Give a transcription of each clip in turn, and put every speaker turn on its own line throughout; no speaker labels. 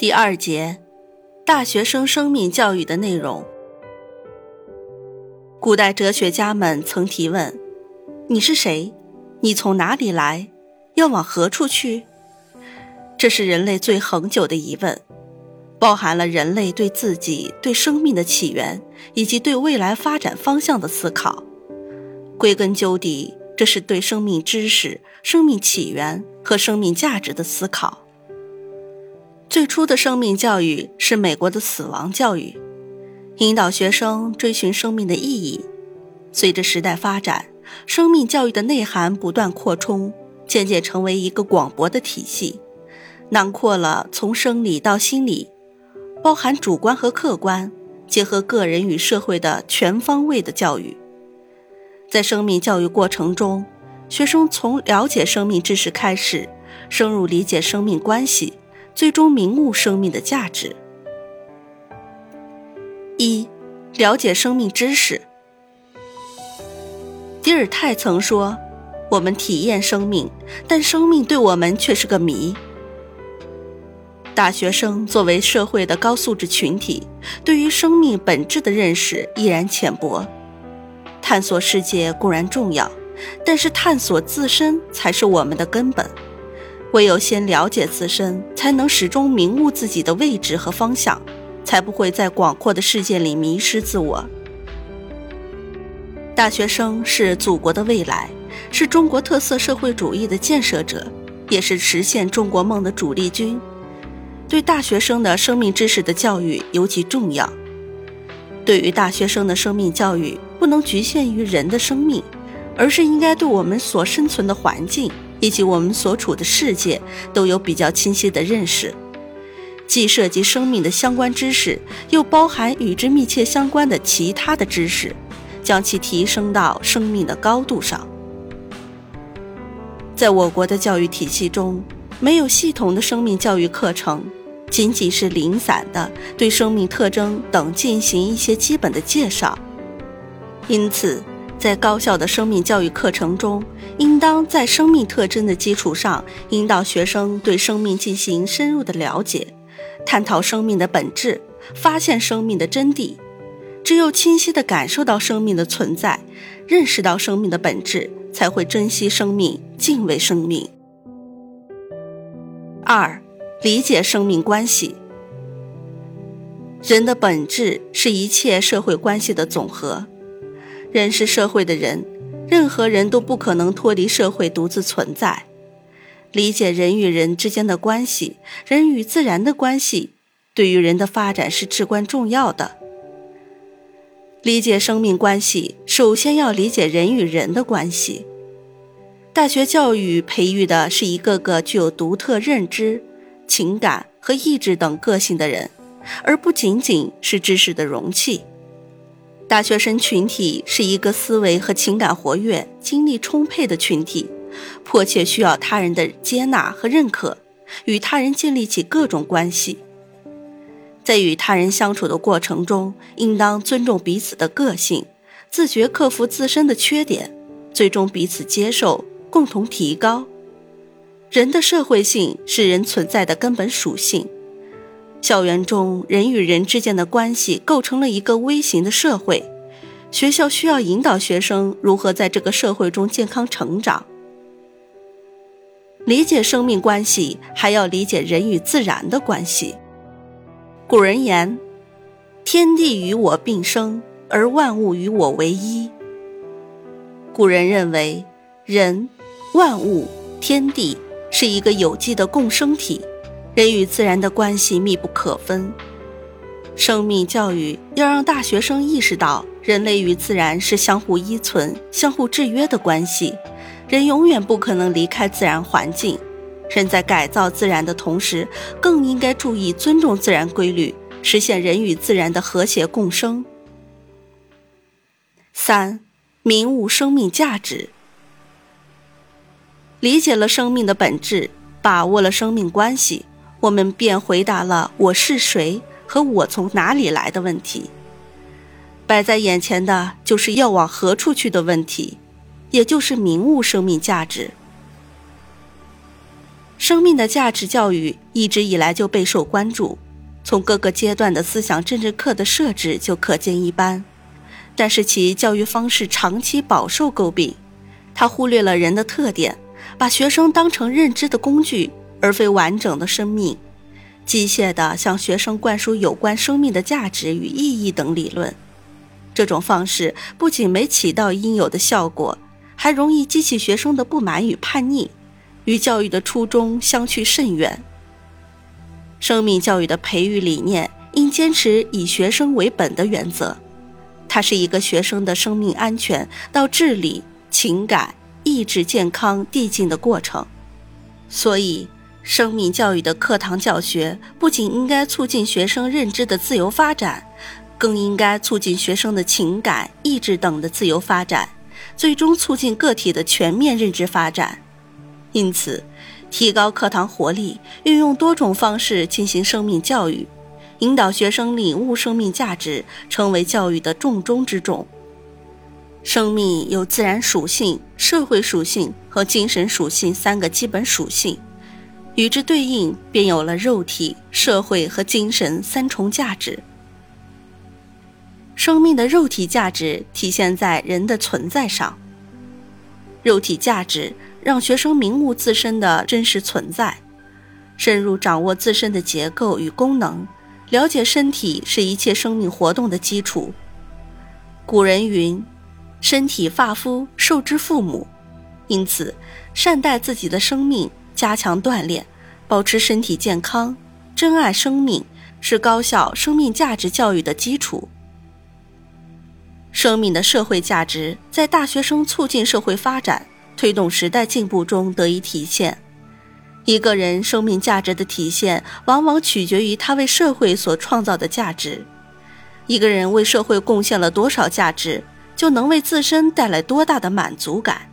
第二节。大学生生命教育的内容。古代哲学家们曾提问：“你是谁？你从哪里来？要往何处去？”这是人类最恒久的疑问，包含了人类对自己、对生命的起源以及对未来发展方向的思考。归根究底，这是对生命知识、生命起源和生命价值的思考。最初的生命教育是美国的死亡教育，引导学生追寻生命的意义。随着时代发展，生命教育的内涵不断扩充，渐渐成为一个广博的体系，囊括了从生理到心理，包含主观和客观，结合个人与社会的全方位的教育。在生命教育过程中，学生从了解生命知识开始，深入理解生命关系。最终明悟生命的价值。一、了解生命知识。迪尔泰曾说：“我们体验生命，但生命对我们却是个谜。”大学生作为社会的高素质群体，对于生命本质的认识依然浅薄。探索世界固然重要，但是探索自身才是我们的根本。唯有先了解自身，才能始终明悟自己的位置和方向，才不会在广阔的世界里迷失自我。大学生是祖国的未来，是中国特色社会主义的建设者，也是实现中国梦的主力军。对大学生的生命知识的教育尤其重要。对于大学生的生命教育，不能局限于人的生命，而是应该对我们所生存的环境。以及我们所处的世界都有比较清晰的认识，既涉及生命的相关知识，又包含与之密切相关的其他的知识，将其提升到生命的高度上。在我国的教育体系中，没有系统的生命教育课程，仅仅是零散的对生命特征等进行一些基本的介绍，因此。在高校的生命教育课程中，应当在生命特征的基础上，引导学生对生命进行深入的了解，探讨生命的本质，发现生命的真谛。只有清晰地感受到生命的存在，认识到生命的本质，才会珍惜生命，敬畏生命。二，理解生命关系。人的本质是一切社会关系的总和。人是社会的人，任何人都不可能脱离社会独自存在。理解人与人之间的关系，人与自然的关系，对于人的发展是至关重要的。理解生命关系，首先要理解人与人的关系。大学教育培育的是一个个具有独特认知、情感和意志等个性的人，而不仅仅是知识的容器。大学生群体是一个思维和情感活跃、精力充沛的群体，迫切需要他人的接纳和认可，与他人建立起各种关系。在与他人相处的过程中，应当尊重彼此的个性，自觉克服自身的缺点，最终彼此接受，共同提高。人的社会性是人存在的根本属性。校园中人与人之间的关系构成了一个微型的社会，学校需要引导学生如何在这个社会中健康成长。理解生命关系，还要理解人与自然的关系。古人言：“天地与我并生，而万物与我为一。”古人认为，人、万物、天地是一个有机的共生体。人与自然的关系密不可分，生命教育要让大学生意识到，人类与自然是相互依存、相互制约的关系，人永远不可能离开自然环境，人在改造自然的同时，更应该注意尊重自然规律，实现人与自然的和谐共生。三，明悟生命价值，理解了生命的本质，把握了生命关系，我们便回答了“我是谁”和“我从哪里来”的问题。摆在眼前的就是要往何处去的问题，也就是明悟生命价值。生命的价值教育一直以来就备受关注，从各个阶段的思想政治课的设置就可见一斑。但是其教育方式长期饱受诟病，他忽略了人的特点，把学生当成认知的工具，而非完整的生命，机械地向学生灌输有关生命的价值与意义等理论。这种方式不仅没起到应有的效果，还容易激起学生的不满与叛逆。与教育的初衷相去甚远。生命教育的培育理念应坚持以学生为本的原则，它是一个学生的生命安全到智力、情感、意志健康递进的过程。所以，生命教育的课堂教学不仅应该促进学生认知的自由发展，更应该促进学生的情感、意志等的自由发展，最终促进个体的全面认知发展。因此，提高课堂活力，运用多种方式进行生命教育，引导学生领悟生命价值，成为教育的重中之重。生命有自然属性、社会属性和精神属性三个基本属性，与之对应，便有了肉体、社会和精神三重价值。生命的肉体价值体现在人的存在上，肉体价值。让学生明悟自身的真实存在，深入掌握自身的结构与功能，了解身体是一切生命活动的基础。古人云：“身体发肤受之父母。”因此，善待自己的生命，加强锻炼，保持身体健康，珍爱生命，是高校生命价值教育的基础。生命的社会价值，在大学生促进社会发展。推动时代进步中得以体现。一个人生命价值的体现，往往取决于他为社会所创造的价值。一个人为社会贡献了多少价值，就能为自身带来多大的满足感。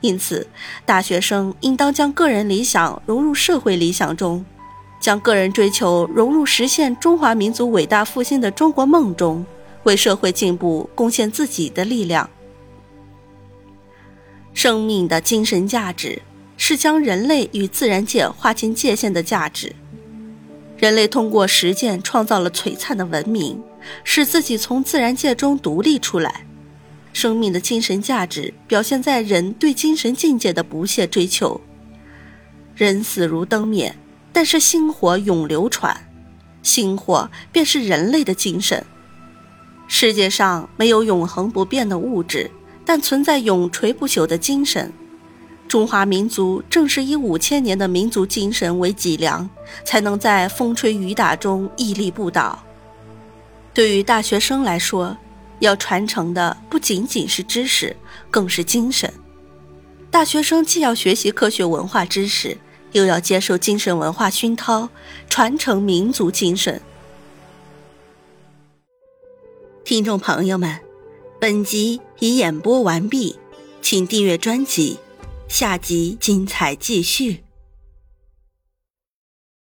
因此，大学生应当将个人理想融入社会理想中，将个人追求融入实现中华民族伟大复兴的中国梦中，为社会进步贡献自己的力量。生命的精神价值是将人类与自然界划清界限的价值。人类通过实践创造了璀璨的文明，使自己从自然界中独立出来。生命的精神价值表现在人对精神境界的不懈追求。人死如灯灭，但是星火永流传，星火便是人类的精神。世界上没有永恒不变的物质。但存在永垂不朽的精神，中华民族正是以五千年的民族精神为脊梁，才能在风吹雨打中屹立不倒。对于大学生来说，要传承的不仅仅是知识，更是精神。大学生既要学习科学文化知识，又要接受精神文化熏陶，传承民族精神。听众朋友们。本集已演播完毕，请订阅专辑，下集精彩继续。